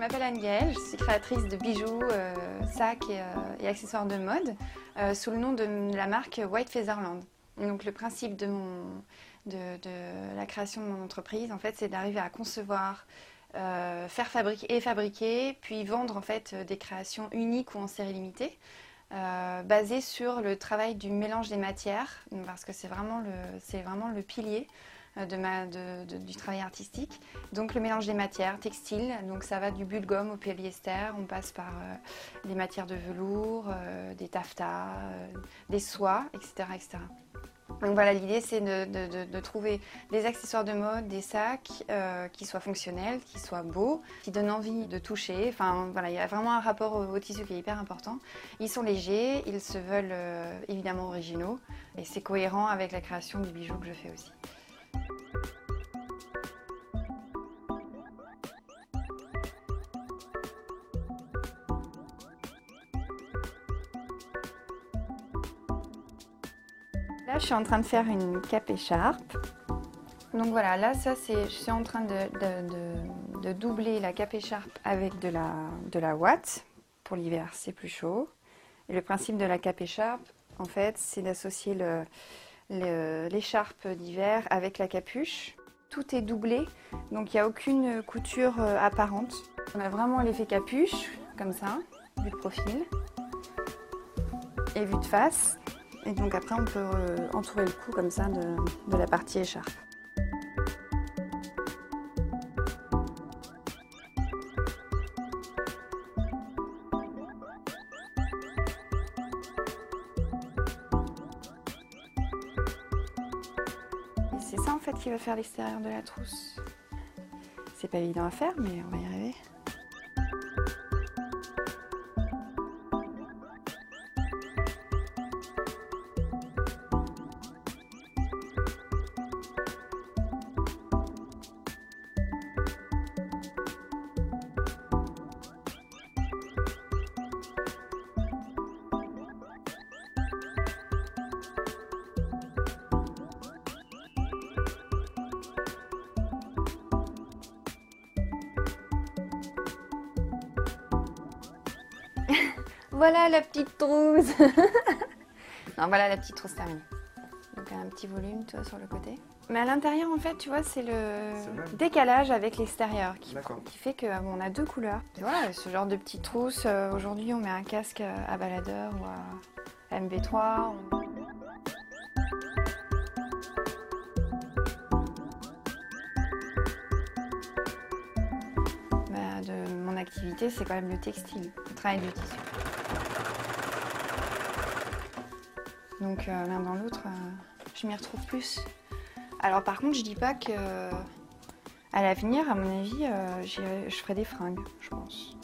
m'appelle Anne-Gaëlle, je suis créatrice de bijoux, euh, sacs et, euh, accessoires de mode euh, sous le nom de la marque White Featherland. Donc le principe de, la création de mon entreprise, en fait, c'est d'arriver à concevoir, euh, faire fabriquer et fabriquer, puis vendre en fait des créations uniques ou en série limitée, euh, basées sur le travail du mélange des matières, parce que c'est vraiment le, pilier de- du travail artistique. Donc le mélange des matières textiles, donc ça va du bulle gomme au polyester, on passe par euh, les matières de velours, euh, des taffetas, euh, des soies, etc., etc. Donc voilà, l'idée c'est de, trouver des accessoires de mode, des sacs euh, qui soient fonctionnels, qui soient beaux, qui donnent envie de toucher. Enfin voilà, il y a vraiment un rapport au, au tissu qui est hyper important. Ils sont légers, ils se veulent euh, évidemment originaux et c'est cohérent avec la création du bijou que je fais aussi. Là, je suis en train de faire une cape écharpe. Donc voilà, là, ça, c'est, je suis en train de, doubler la cape écharpe avec de la, de la ouate. Pour l'hiver, c'est plus chaud. Et le principe de la cape écharpe, en fait, c'est d'associer l'écharpe d'hiver avec la capuche. Tout est doublé, donc il n'y a aucune couture euh, apparente. On a vraiment l'effet capuche, comme ça, vue de profil, et vue de face. Et donc après, on peut euh, entourer le cou comme ça de, de la partie écharpe. C'est ça en fait qui va faire l'extérieur de la trousse. C'est pas évident à faire, mais on va y arriver. Voilà la petite trousse. non, voilà la petite trousse terminée. Donc un petit volume, tu vois, sur le côté. Mais à l'intérieur, en fait, tu vois, c'est le décalage avec l'extérieur qui, fait qu'on a deux couleurs. Tu vois, ce genre de petite trousse. euh, Aujourd'hui, on met un casque à baladeur ou à MV3. on- c'est quand même le textile, le travail du tissu. Donc euh, l'un dans l'autre, euh, je m'y retrouve plus. Alors par contre, je dis pas que à l'avenir, à mon avis, euh, je ferai des fringues, je pense.